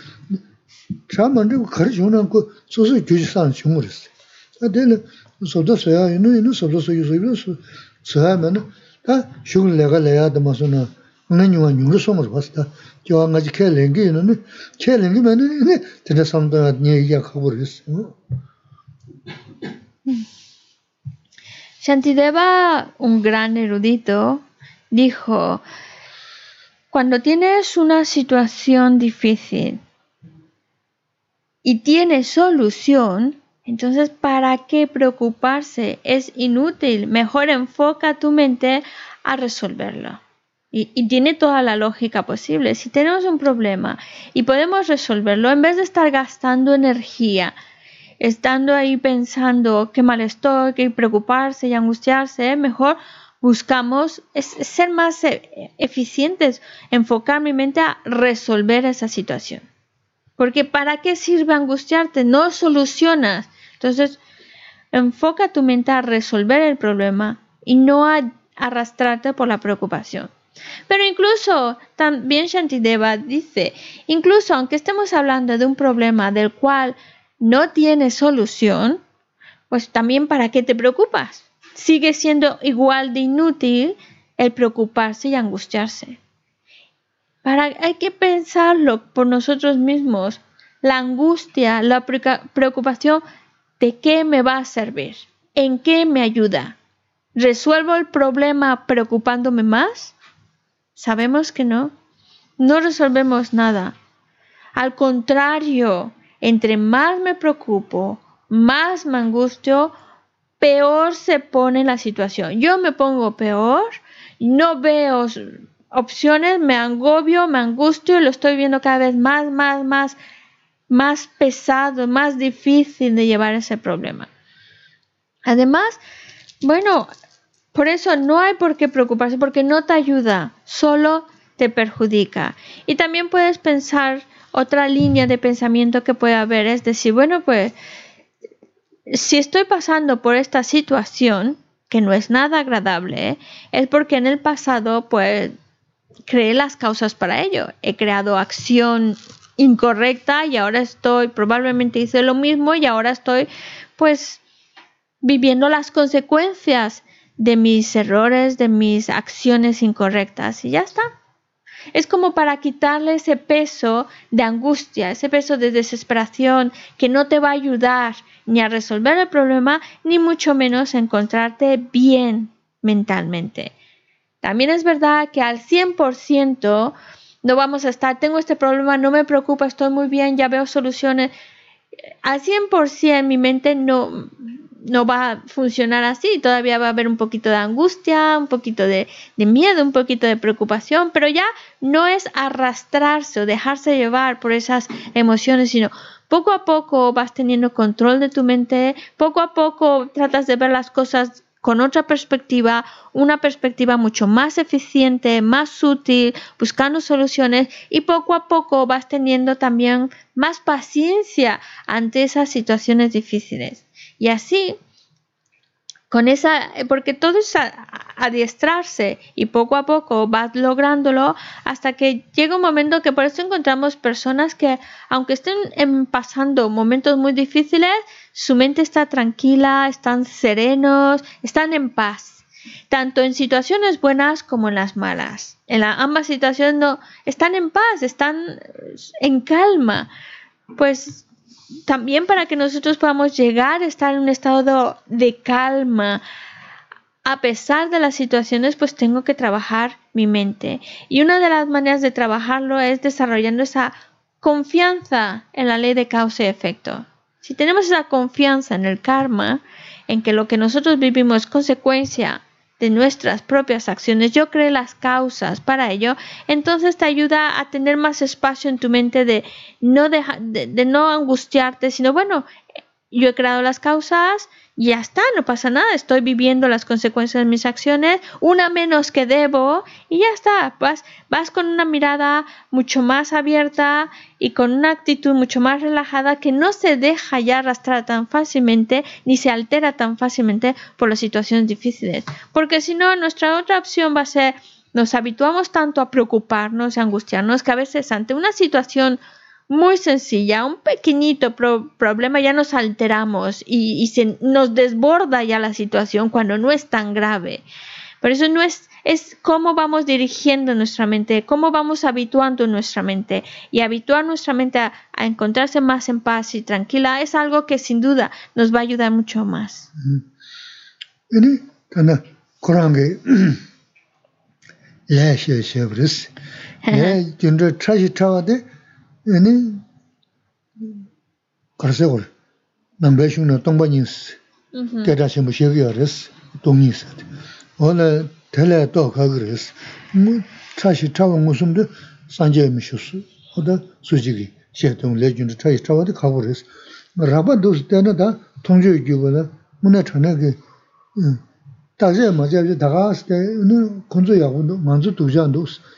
cha mandrigu kari chungna ku susu gyuji san chungu risi. A dili sobda soya inu inu sobda soya soya inu soya mana ta shukun lega laya dama suna nga nyunga nyungu songar basi ta kiawa nga ji kaya lengi inu ni kaya lengi mana inu tina samda nyaya kabu risi. Shantideva, un gran erudito, dijo Cuando tienes una situación difícil y tienes solución, entonces ¿para qué preocuparse? Es inútil. Mejor enfoca tu mente a resolverlo. Y, tiene toda la lógica posible. Si tenemos un problema y podemos resolverlo, en vez de estar gastando energía, estando ahí pensando qué mal estoy, que preocuparse y angustiarse, mejor buscamos ser más e, eficientes, enfocar mi mente a resolver esa situación. Porque ¿para qué sirve angustiarte? No solucionas. Entonces, enfoca tu mente a resolver el problema y no a arrastrarte por la preocupación. Pero incluso, también Shantideva dice, incluso aunque estemos hablando de un problema del cual no tiene solución, pues también ¿para qué te preocupas? Sigue siendo igual de inútil el preocuparse y angustiarse. Para, hay que pensarlo por nosotros mismos. La angustia, la preocupación, ¿de qué me va a servir? ¿En qué me ayuda? ¿Resuelvo el problema preocupándome más? Sabemos que no. No resolvemos nada. Al contrario, entre más me preocupo, más me angustio, peor se pone la situación. Yo me pongo peor, no veo opciones, me agobio, me angustio y lo estoy viendo cada vez más, más, más, más pesado, más difícil de llevar ese problema. Además, bueno, por eso no hay por qué preocuparse, porque no te ayuda, solo te perjudica. Y también puedes pensar otra línea de pensamiento que puede haber, es decir, bueno, pues si estoy pasando por esta situación, que no es nada agradable, es porque en el pasado, pues, creé las causas para ello. He creado acción incorrecta y ahora estoy, probablemente hice lo mismo y ahora estoy, pues, viviendo las consecuencias de mis errores, de mis acciones incorrectas y ya está. Es como para quitarle ese peso de angustia, ese peso de desesperación que no te va a ayudar ni a resolver el problema, ni mucho menos encontrarte bien mentalmente. También es verdad que al 100% no vamos a estar, tengo este problema, no me preocupa, estoy muy bien, ya veo soluciones. Al 100% mi mente no, no va a funcionar así, todavía va a haber un poquito de angustia, un poquito de, miedo, un poquito de preocupación, pero ya no es arrastrarse o dejarse llevar por esas emociones, sino poco a poco vas teniendo control de tu mente, poco a poco tratas de ver las cosas con otra perspectiva, una perspectiva mucho más eficiente, más útil, buscando soluciones y poco a poco vas teniendo también más paciencia ante esas situaciones difíciles. Y así, con esa, porque todo es adiestrarse y poco a poco vas lográndolo hasta que llega un momento que por eso encontramos personas que, aunque estén pasando momentos muy difíciles, su mente está tranquila, están serenos, están en paz. Tanto en situaciones buenas como en las malas. En ambas situaciones no, están en paz, están en calma. Pues también para que nosotros podamos llegar a estar en un estado de calma, a pesar de las situaciones, pues tengo que trabajar mi mente. Y una de las maneras de trabajarlo es desarrollando esa confianza en la ley de causa y efecto. Si tenemos esa confianza en el karma, en que lo que nosotros vivimos es consecuencia de nuestras propias acciones, yo creo las causas para ello, entonces te ayuda a tener más espacio en tu mente de no, de, no angustiarte, sino bueno, yo he creado las causas, ya está, no pasa nada, estoy viviendo las consecuencias de mis acciones, una menos que debo y ya está, vas, vas con una mirada mucho más abierta y con una actitud mucho más relajada que no se deja ya arrastrar tan fácilmente ni se altera tan fácilmente por las situaciones difíciles, porque si no, nuestra otra opción va a ser nos habituamos tanto a preocuparnos y angustiarnos que a veces ante una situación muy sencilla, un pequeñito problema ya nos alteramos y, se nos desborda ya la situación cuando no es tan grave. Por eso no es, es cómo vamos dirigiendo nuestra mente, cómo vamos habituando nuestra mente. Y habituar nuestra mente a, encontrarse más en paz y tranquila es algo que sin duda nos va a ayudar mucho más. ene karse gol nambe shung na tongba nyins te da shim shi ge res tong nyins de ola tele to ka gres mu cha shi cha wang musum de san je mi shus oda su ji gi she tong le jun de cha shi cha wa de ka go res raba do de na da tong je gi wa la mu na cha na ge da je ma je da ga ste ne kon zo ya go man zo du jan dos 어 도스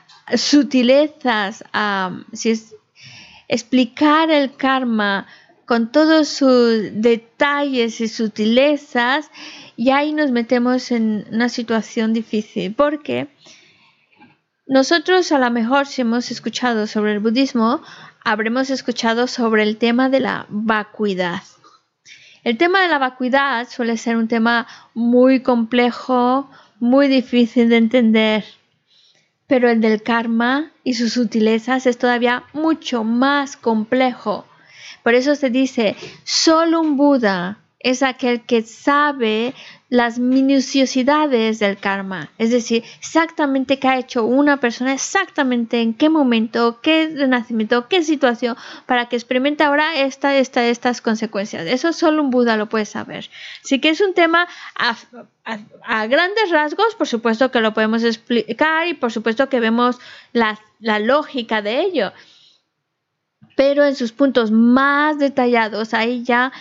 sutilezas, a si es, explicar el karma con todos sus detalles y sutilezas, y ahí nos metemos en una situación difícil, porque nosotros a lo mejor si hemos escuchado sobre el budismo, habremos escuchado sobre el tema de la vacuidad. El tema de la vacuidad suele ser un tema muy complejo, muy difícil de entender, pero el del karma y sus sutilezas es todavía mucho más complejo. Por eso se dice, solo un Buda es aquel que sabe las minuciosidades del karma, es decir, exactamente qué ha hecho una persona, exactamente en qué momento, qué renacimiento, qué situación, para que experimente ahora esta, esta, estas consecuencias. Eso solo un Buda lo puede saber. Así que es un tema a, grandes rasgos, por supuesto que lo podemos explicar y por supuesto que vemos la, la lógica de ello pero en sus puntos más detallados ahí ya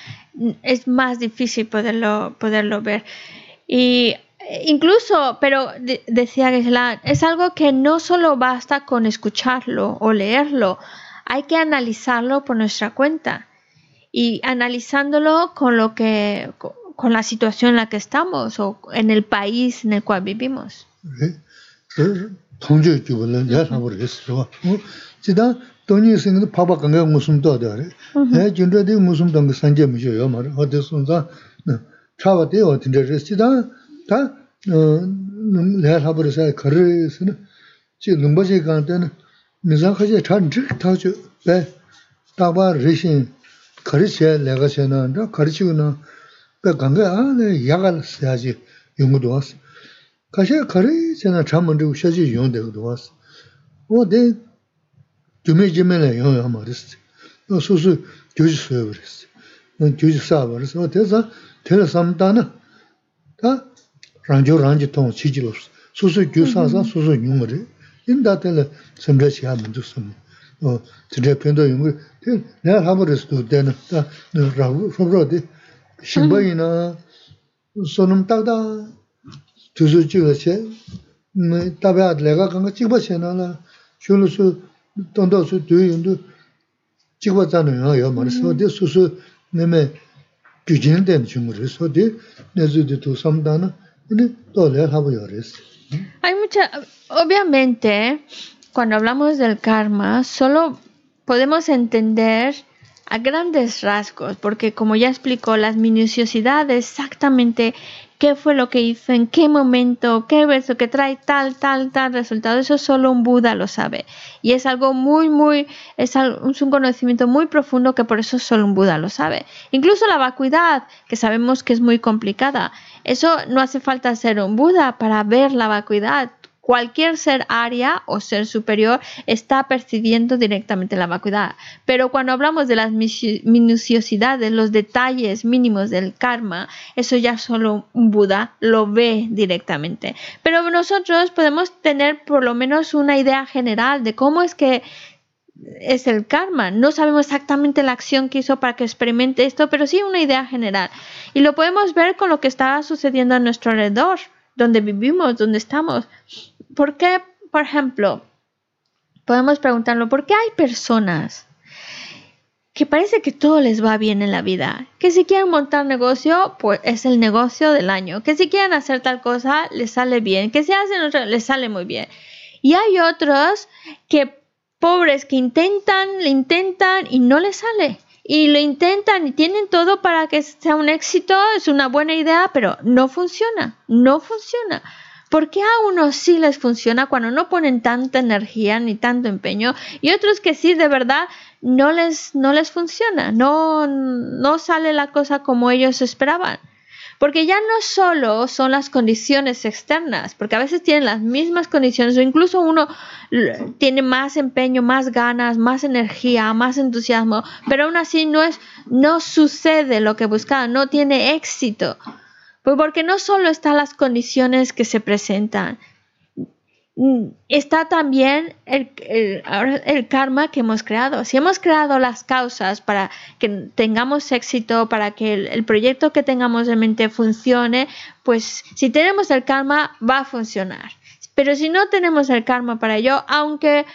es más difícil poderlo, poderlo ver. Y eh, incluso, pero decía que es algo que no solo basta con escucharlo o leerlo, hay que analizarlo por nuestra cuenta y analizándolo con lo que con la situación en la que estamos o en el país en el cual vivimos. 돈이 있으면 파바 강가 무슨 또 하더래. 네 진짜데 무슨 당그 산제 무셔요 말. 어디 순자 차와데 어디 저스티다 다 내가 하버서 거르스는 지 룽바제 간테는 미상하게 찬지 타주 배 다바 리신. 거르체 내가 세는데 거르치고는 그 강가 안에 야간 써야지. 용도 왔어. 가셔 거르 제가 잠 먼저 쉬지. 용되고 왔어. 어데 gyume jime la yon yon ma resi. No susu gyuji suyo resi. No gyuji saba resi. No tesa tena samdana ta rangyo rangi tong chiji lo susu gyu san san susu yung re. Inda tena semre chiya mandu samu. No tena pendo yung re. Tena naya hama resi do tena ta shobro de shimba ina sonam takda tuzu chiga che tabaya lega kanga chigba che na la shulu su tanda su tu yundu chikwa tsaano yaa yaa mara. So de su su nime gyujin den chungri so de nezu de tu samdana ine tole habu yaa res. Hay mucha, obviamente, cuando hablamos del karma, solo podemos entender a grandes rasgos, porque como ya explicó, las minuciosidades exactamente qué fue lo que hizo, en qué momento, qué verso que trae tal, tal, tal resultado. Eso solo un Buda lo sabe. Y es algo muy, muy, es, un conocimiento muy profundo que por eso solo un Buda lo sabe. Incluso la vacuidad, que sabemos que es muy complicada. Eso no hace falta ser un Buda para ver la vacuidad cualquier ser aria o ser superior está percibiendo directamente la vacuidad. Pero cuando hablamos de las minuciosidades, los detalles mínimos del karma, eso ya solo un Buda lo ve directamente. Pero nosotros podemos tener por lo menos una idea general de cómo es que es el karma. No sabemos exactamente la acción que hizo para que experimente esto, pero sí una idea general. Y lo podemos ver con lo que está sucediendo a nuestro alrededor, donde vivimos, donde estamos. ¿Por qué, por ejemplo, podemos preguntarlo, ¿por qué hay personas que parece que todo les va bien en la vida? Que si quieren montar negocio, pues es el negocio del año. Que si quieren hacer tal cosa, les sale bien. Que si hacen otra, les sale muy bien. Y hay otros que, pobres, que intentan, le intentan y no les sale. Y lo intentan y tienen todo para que sea un éxito, es una buena idea, pero no funciona, no funciona. ¿Por qué a unos sí les funciona cuando no ponen tanta energía ni tanto empeño y otros que sí de verdad no les, no les funciona, no, no sale la cosa como ellos esperaban? Porque ya no solo son las condiciones externas, porque a veces tienen las mismas condiciones o incluso uno tiene más empeño, más ganas, más energía, más entusiasmo, pero aún así no es no sucede lo que buscaba, no tiene éxito. Pues porque no solo están las condiciones que se presentan, mm, está también el, el, el, karma que hemos creado. Si hemos creado las causas para que tengamos éxito, para que el, proyecto que tengamos en mente funcione, pues si tenemos el karma va a funcionar. Pero si no tenemos el karma para ello, aunque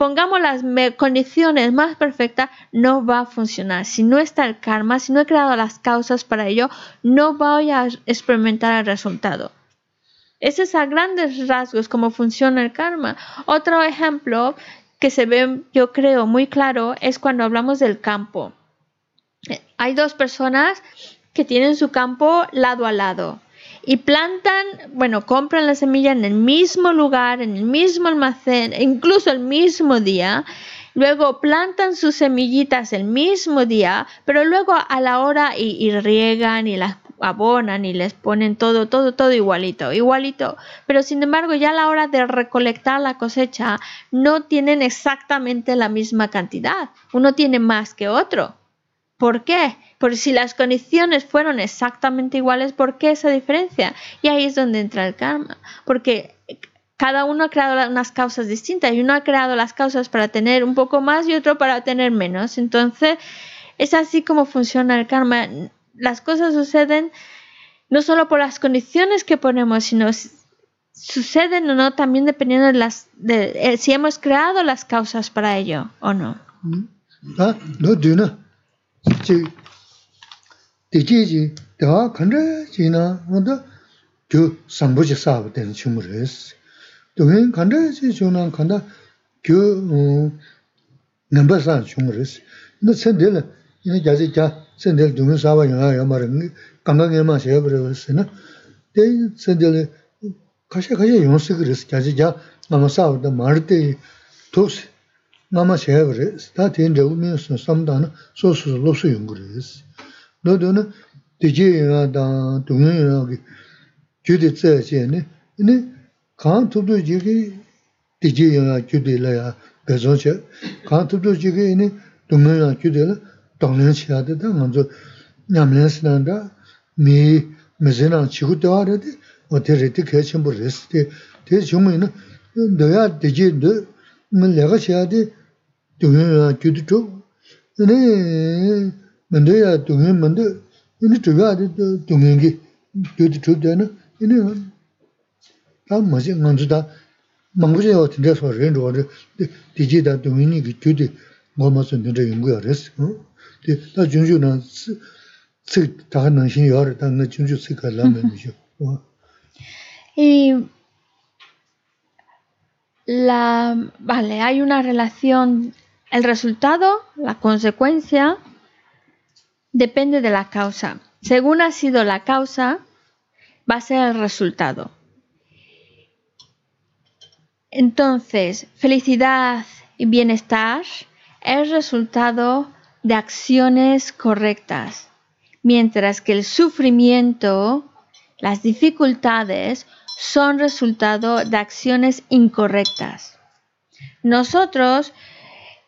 pongamos las condiciones más perfectas, no va a funcionar. Si no está el karma, si no he creado las causas para ello, no voy a experimentar el resultado. Ese es a grandes rasgos cómo funciona el karma. Otro ejemplo que se ve, yo creo, muy claro es cuando hablamos del campo. Hay dos personas que tienen su campo lado a lado y plantan, bueno, compran la semilla en el mismo lugar, en el mismo almacén, incluso el mismo día. Luego plantan sus semillitas el mismo día, pero luego a la hora y, y riegan y las abonan y les ponen todo, todo, todo igualito, igualito. Pero sin embargo, ya a la hora de recolectar la cosecha, no tienen exactamente la misma cantidad. Uno tiene más que otro. ¿Por qué? Porque si las condiciones fueron exactamente iguales, ¿por qué esa diferencia? Y ahí es donde entra el karma. Porque cada uno ha creado unas causas distintas y uno ha creado las causas para tener un poco más y otro para tener menos. Entonces, es así como funciona el karma las cosas suceden no solo por las condiciones que ponemos, sino suceden o no también dependiendo de eh, si hemos creado las causas para ello o no. Ah, no 대지지 다 근데 지나 뭐다 교 상부지 사업 되는 친구를 했어. 동행 간다 지존한 간다 교 넘버사 친구를 했어. 너 선들 이제 자지자 선들 동행 사업 영화 영화를 강강에만 제가 버렸으나 대 선들 가셔 가셔 연습을 했어. 자지자 남아 사업도 말때 도스 남아 제가 버렸어. 다 된다고 민수 삼다는 소수 로수 연구를 했어. 너도 너 되지야 다 동네라기 주디 წერ시네 이네 강 투도 지기 되지야 주디라야 배선체 강 투도 지기 이네 동네라 주디라 동네 시야다 먼저 냠레스난다 미 메제나 지구 대화를 어떻게 개침 뭐 레스티 대 정말은 너야 되지 너 내가 시야디 동네라 주디 쪽 이네 yā de dō yī ngī gyū tū chō dā na yī nē dā mā chī ngā dzō dā mā ngu chī yā wā tē rē sō rē rō rē dē jī dā dō yī nī gyū tū ngō mā sō tē rē yī ngū yā rē sī Y la, vale, hay una relación, el resultado, la consecuencia, depende de la causa. Según ha sido la causa, va a ser el resultado. Entonces, felicidad y bienestar es resultado de acciones correctas, mientras que el sufrimiento, las dificultades, son resultado de acciones incorrectas. Nosotros,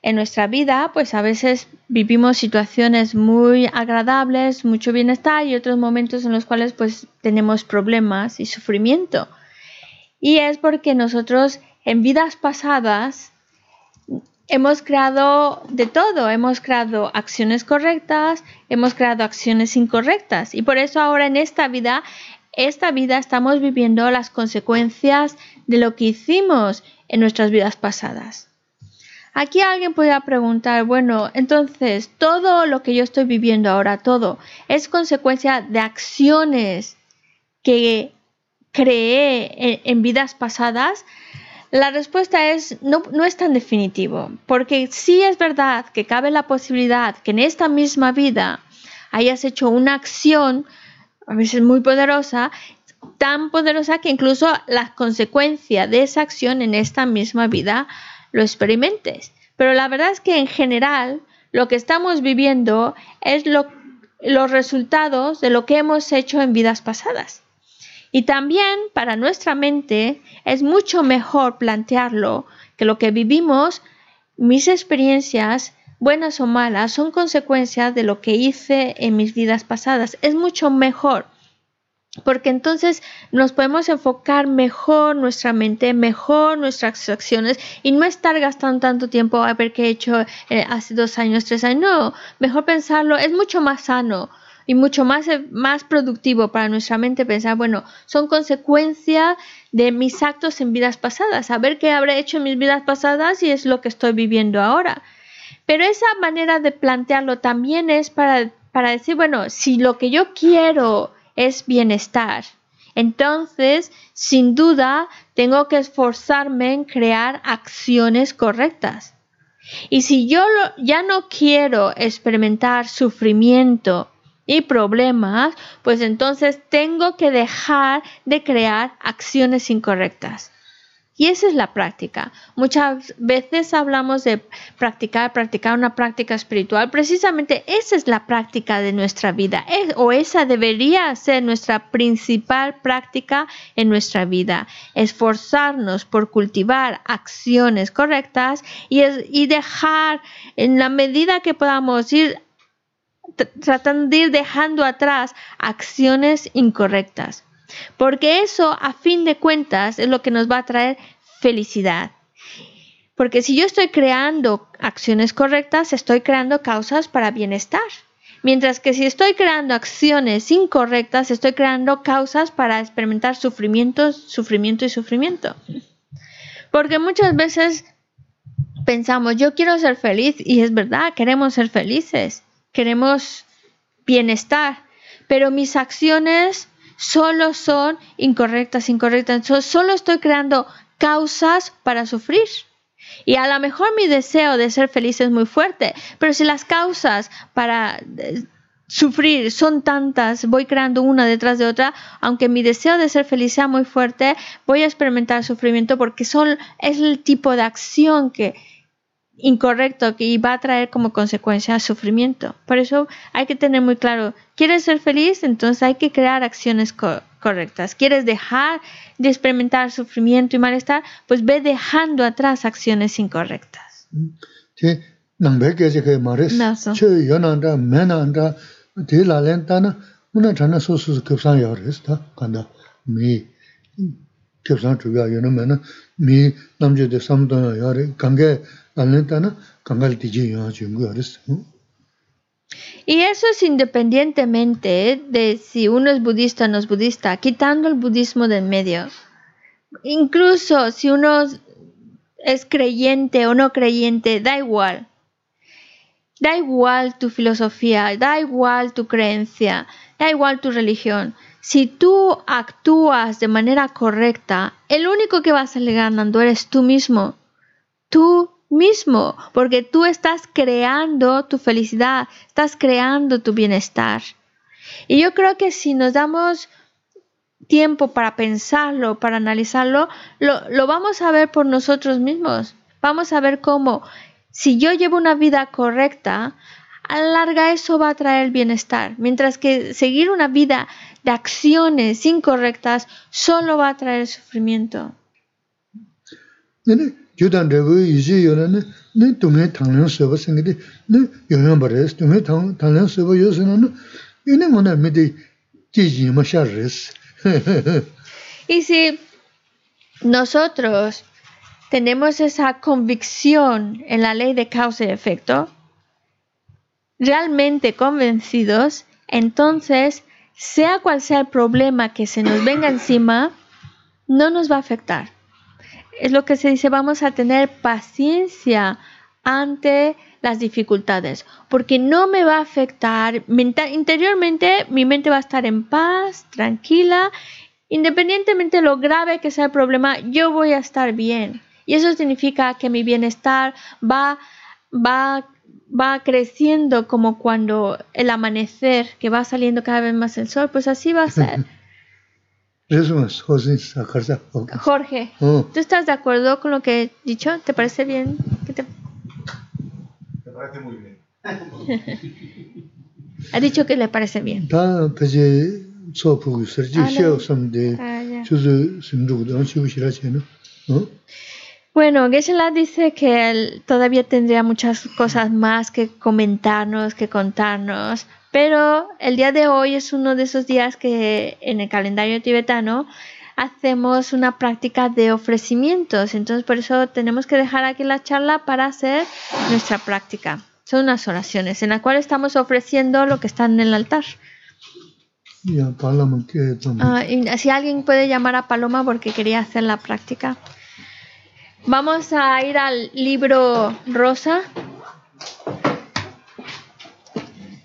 en nuestra vida, pues a veces vivimos situaciones muy agradables, mucho bienestar y otros momentos en los cuales pues tenemos problemas y sufrimiento. Y es porque nosotros en vidas pasadas hemos creado de todo, hemos creado acciones correctas, hemos creado acciones incorrectas y por eso ahora en esta vida, esta vida estamos viviendo las consecuencias de lo que hicimos en nuestras vidas pasadas. Aquí alguien podría preguntar, bueno, entonces todo lo que yo estoy viviendo ahora, todo, es consecuencia de acciones que creé en, vidas pasadas. La respuesta es no, no es tan definitivo, porque sí es verdad que cabe la posibilidad que en esta misma vida hayas hecho una acción, a veces muy poderosa, tan poderosa que incluso la consecuencia de esa acción en esta misma vida lo experimentes. Pero la verdad es que en general lo que estamos viviendo es lo, los resultados de lo que hemos hecho en vidas pasadas. Y también para nuestra mente es mucho mejor plantearlo que lo que vivimos, mis experiencias, buenas o malas, son consecuencias de lo que hice en mis vidas pasadas. Es mucho mejor Porque entonces nos podemos enfocar mejor nuestra mente, mejor nuestras acciones y no estar gastando tanto tiempo a ver qué he hecho eh, hace dos años, tres años. No, mejor pensarlo, es mucho más sano y mucho más, eh, más productivo para nuestra mente pensar, bueno, son consecuencia de mis actos en vidas pasadas, saber qué habré hecho en mis vidas pasadas y es lo que estoy viviendo ahora. Pero esa manera de plantearlo también es para, para decir, bueno, si lo que yo quiero es bienestar, entonces, sin duda, tengo que esforzarme en crear acciones correctas. Y si yo ya no quiero experimentar sufrimiento y problemas, pues entonces tengo que dejar de crear acciones incorrectas. Y esa es la práctica. Muchas veces hablamos de practicar, practicar una práctica espiritual. Precisamente esa es la práctica de nuestra vida. o esa debería ser nuestra principal práctica en nuestra vida. Esforzarnos por cultivar acciones correctas y, y dejar en la medida que podamos ir tratando de ir dejando atrás acciones incorrectas. Porque eso, a fin de cuentas, es lo que nos va a traer felicidad. Porque si yo estoy creando acciones correctas, estoy creando causas para bienestar. Mientras que si estoy creando acciones incorrectas, estoy creando causas para experimentar sufrimiento, sufrimiento y sufrimiento. Porque muchas veces pensamos, yo quiero ser feliz y es verdad, queremos ser felices queremos bienestar, pero mis acciones solo son incorrectas, incorrectas. solo estoy creando causas para sufrir. Y a lo mejor mi deseo de ser feliz es muy fuerte, pero si las causas para eh, sufrir son tantas, voy creando una detrás de otra, aunque mi deseo de ser feliz sea muy fuerte, voy a experimentar sufrimiento porque son, es el tipo de acción que, incorrecto que va a traer como consecuencia sufrimiento. Por eso hay que tener muy claro, ¿quieres ser feliz? Entonces hay que crear acciones correctas. ¿Quieres dejar de experimentar sufrimiento y malestar? Pues ve dejando atrás acciones incorrectas. Y eso es independientemente de si uno es budista o no es budista, quitando el budismo del medio. Incluso si uno es creyente o no creyente, da igual. Da igual tu filosofía, da igual tu creencia, da igual tu religión. Si tú actúas de manera correcta, el único que va a salir ganando eres tú mismo. Tú mismo, porque tú estás creando tu felicidad, estás creando tu bienestar. Y yo creo que si nos damos tiempo para pensarlo, para analizarlo, lo, vamos a ver por nosotros mismos. Vamos a ver cómo, si yo llevo una vida correcta, a la larga eso va a traer bienestar, mientras que seguir una vida de acciones incorrectas solo va a traer sufrimiento. Yudan ne, ne ne bares, yone mona midi jiji res. Y si nosotros tenemos esa convicción en la ley de causa y efecto, realmente convencidos, entonces, sea cual sea el problema que se nos venga encima, no nos va a afectar es lo que se dice, vamos a tener paciencia ante las dificultades, porque no me va a afectar interiormente, mi mente va a estar en paz, tranquila, independientemente de lo grave que sea el problema, yo voy a estar bien. Y eso significa que mi bienestar va, va, va creciendo como cuando el amanecer, que va saliendo cada vez más el sol, pues así va a ser. Jorge, oh. ¿tú estás de acuerdo con lo que he dicho? ¿Te parece bien? te... parece muy bien. ha dicho que le parece bien. Bueno, Geshe-la dice que él todavía tendría muchas cosas más que comentarnos, que contarnos, pero el día de hoy es uno de esos días que en el calendario tibetano hacemos una práctica de ofrecimientos, entonces por eso tenemos que dejar aquí la charla para hacer nuestra práctica. Son unas oraciones en las cuales estamos ofreciendo lo que está en el altar. Y si alguien puede llamar a Paloma porque quería hacer la práctica. Vamos a ir al libro rosa.